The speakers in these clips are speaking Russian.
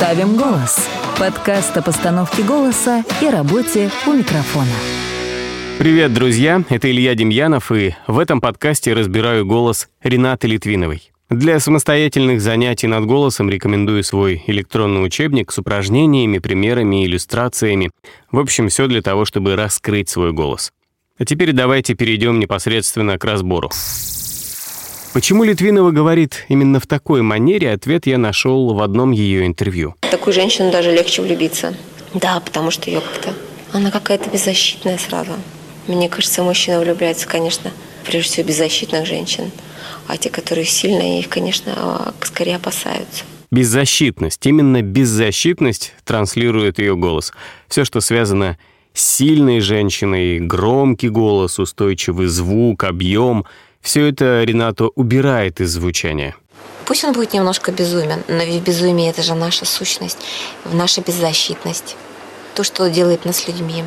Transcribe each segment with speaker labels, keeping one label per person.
Speaker 1: Ставим голос. Подкаст о постановке голоса и работе у микрофона.
Speaker 2: Привет, друзья! Это Илья Демьянов, и в этом подкасте разбираю голос Ренаты Литвиновой. Для самостоятельных занятий над голосом рекомендую свой электронный учебник с упражнениями, примерами, иллюстрациями. В общем, все для того, чтобы раскрыть свой голос. А теперь давайте перейдем непосредственно к разбору. Почему Литвинова говорит именно в такой манере, ответ я нашел в одном ее интервью.
Speaker 3: Такую женщину даже легче влюбиться. Да, потому что ее как-то... Она какая-то беззащитная сразу. Мне кажется, мужчина влюбляется, конечно, прежде всего беззащитных женщин. А те, которые сильные, их, конечно, скорее опасаются.
Speaker 2: Беззащитность. Именно беззащитность транслирует ее голос. Все, что связано с сильной женщиной, громкий голос, устойчивый звук, объем — все это Ренато убирает из звучания.
Speaker 3: Пусть он будет немножко безумен, но ведь безумие – это же наша сущность, наша беззащитность. То, что делает нас людьми,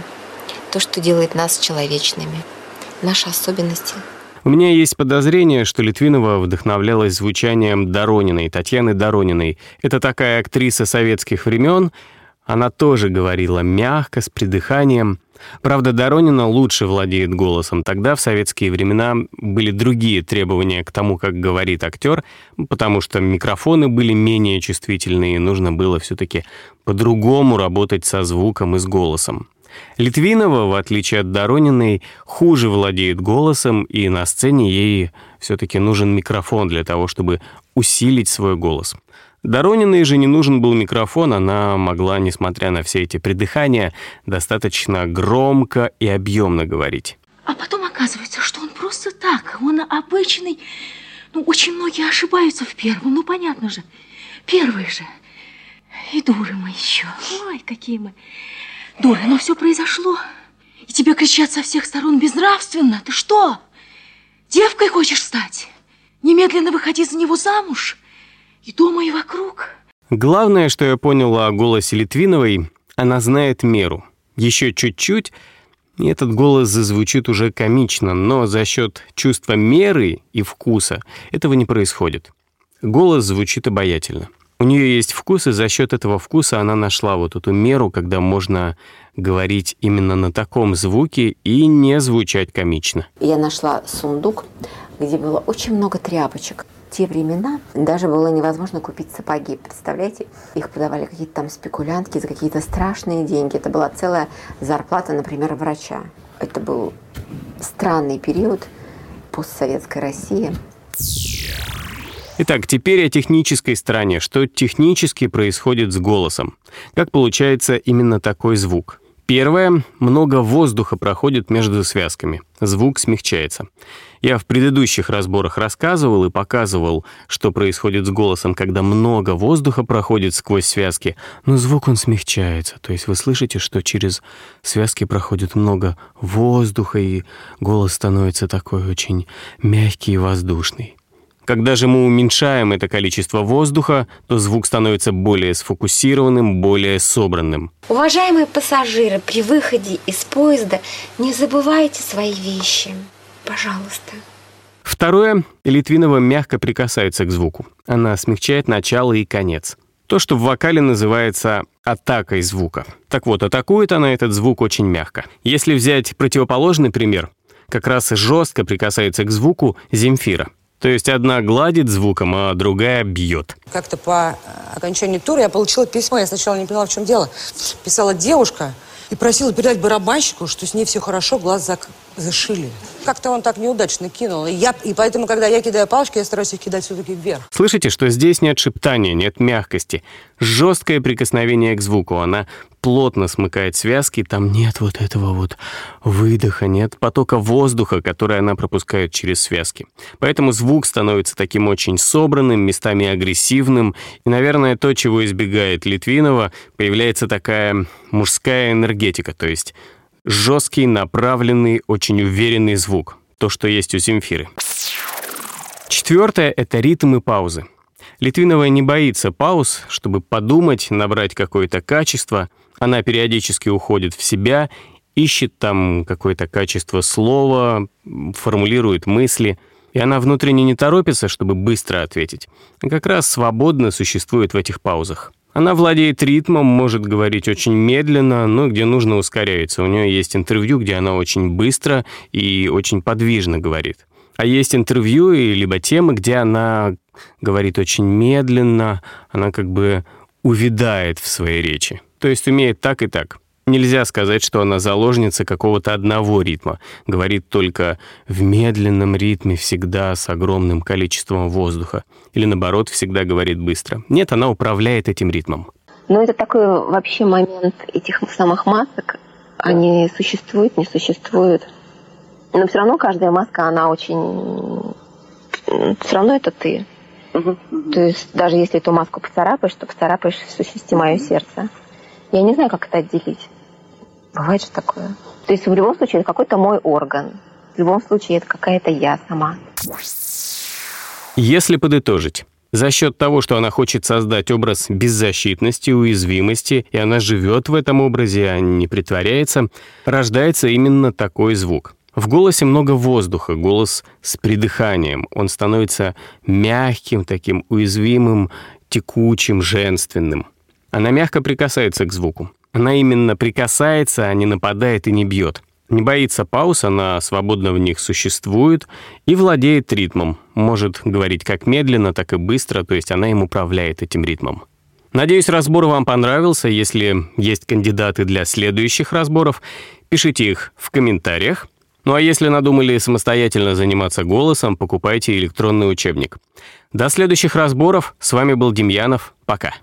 Speaker 3: то, что делает нас человечными, наши особенности.
Speaker 2: У меня есть подозрение, что Литвинова вдохновлялась звучанием Дорониной, Татьяны Дорониной. Это такая актриса советских времен. Она тоже говорила мягко, с придыханием. Правда, Доронина лучше владеет голосом. Тогда, в советские времена, были другие требования к тому, как говорит актер, потому что микрофоны были менее чувствительные, и нужно было все-таки по-другому работать со звуком и с голосом. Литвинова, в отличие от Дорониной, хуже владеет голосом, и на сцене ей все-таки нужен микрофон для того, чтобы усилить свой голос. Дорониной же не нужен был микрофон, она могла, несмотря на все эти придыхания, достаточно громко и объемно говорить.
Speaker 4: А потом оказывается, что он просто так, он обычный. Ну, очень многие ошибаются в первом, ну, понятно же. Первый же. И дуры мы еще. Ой, какие мы дуры. Но все произошло. И тебе кричат со всех сторон безнравственно. Ты что? Девкой хочешь стать? Немедленно выходи за него замуж и дома, и вокруг.
Speaker 2: Главное, что я понял о голосе Литвиновой, она знает меру. Еще чуть-чуть, и этот голос зазвучит уже комично, но за счет чувства меры и вкуса этого не происходит. Голос звучит обаятельно. У нее есть вкус, и за счет этого вкуса она нашла вот эту меру, когда можно говорить именно на таком звуке и не звучать комично.
Speaker 3: Я нашла сундук, где было очень много тряпочек те времена даже было невозможно купить сапоги. Представляете? Их продавали какие-то там спекулянтки за какие-то страшные деньги. Это была целая зарплата, например, врача. Это был странный период постсоветской России.
Speaker 2: Итак, теперь о технической стороне. Что технически происходит с голосом? Как получается именно такой звук? Первое. Много воздуха проходит между связками. Звук смягчается. Я в предыдущих разборах рассказывал и показывал, что происходит с голосом, когда много воздуха проходит сквозь связки, но звук он смягчается. То есть вы слышите, что через связки проходит много воздуха, и голос становится такой очень мягкий и воздушный. Когда же мы уменьшаем это количество воздуха, то звук становится более сфокусированным, более собранным.
Speaker 3: Уважаемые пассажиры, при выходе из поезда не забывайте свои вещи. Пожалуйста.
Speaker 2: Второе. Литвинова мягко прикасается к звуку. Она смягчает начало и конец. То, что в вокале называется атакой звука. Так вот, атакует она этот звук очень мягко. Если взять противоположный пример, как раз жестко прикасается к звуку Земфира — то есть одна гладит звуком, а другая бьет.
Speaker 5: Как-то по окончании тура я получила письмо. Я сначала не поняла, в чем дело. Писала девушка и просила передать барабанщику, что с ней все хорошо, глаз зак зашили. Как-то он так неудачно кинул. И, я, и поэтому, когда я кидаю палочки, я стараюсь их кидать все-таки вверх.
Speaker 2: Слышите, что здесь нет шептания, нет мягкости. Жесткое прикосновение к звуку. Она плотно смыкает связки, там нет вот этого вот выдоха, нет потока воздуха, который она пропускает через связки. Поэтому звук становится таким очень собранным, местами агрессивным. И, наверное, то, чего избегает Литвинова, появляется такая мужская энергетика, то есть жесткий, направленный, очень уверенный звук. То, что есть у Земфиры. Четвертое — это ритм и паузы. Литвинова не боится пауз, чтобы подумать, набрать какое-то качество. Она периодически уходит в себя, ищет там какое-то качество слова, формулирует мысли. И она внутренне не торопится, чтобы быстро ответить. Как раз свободно существует в этих паузах. Она владеет ритмом, может говорить очень медленно, но где нужно ускоряется. У нее есть интервью, где она очень быстро и очень подвижно говорит. А есть интервью и либо темы, где она говорит очень медленно, она как бы увядает в своей речи. То есть умеет так и так. Нельзя сказать, что она заложница какого-то одного ритма. Говорит только в медленном ритме всегда с огромным количеством воздуха. Или наоборот, всегда говорит быстро. Нет, она управляет этим ритмом.
Speaker 3: Но это такой вообще момент этих самых масок. Они существуют, не существуют. Но все равно каждая маска, она очень... Все равно это ты. То есть даже если эту маску поцарапаешь, то поцарапаешь в сущности мое сердце. Я не знаю, как это отделить. Бывает же такое. То есть в любом случае это какой-то мой орган. В любом случае это какая-то я сама.
Speaker 2: Если подытожить, за счет того, что она хочет создать образ беззащитности, уязвимости, и она живет в этом образе, а не притворяется, рождается именно такой звук. В голосе много воздуха, голос с придыханием. Он становится мягким, таким уязвимым, текучим, женственным. Она мягко прикасается к звуку. Она именно прикасается, а не нападает и не бьет. Не боится пауз, она свободно в них существует и владеет ритмом. Может говорить как медленно, так и быстро, то есть она им управляет этим ритмом. Надеюсь, разбор вам понравился. Если есть кандидаты для следующих разборов, пишите их в комментариях. Ну а если надумали самостоятельно заниматься голосом, покупайте электронный учебник. До следующих разборов. С вами был Демьянов. Пока.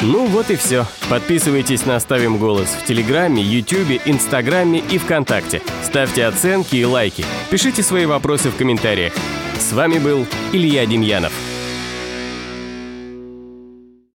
Speaker 2: Ну вот и все. Подписывайтесь на «Ставим голос» в Телеграме, Ютубе, Инстаграме и ВКонтакте. Ставьте оценки и лайки. Пишите свои вопросы в комментариях. С вами был Илья Демьянов.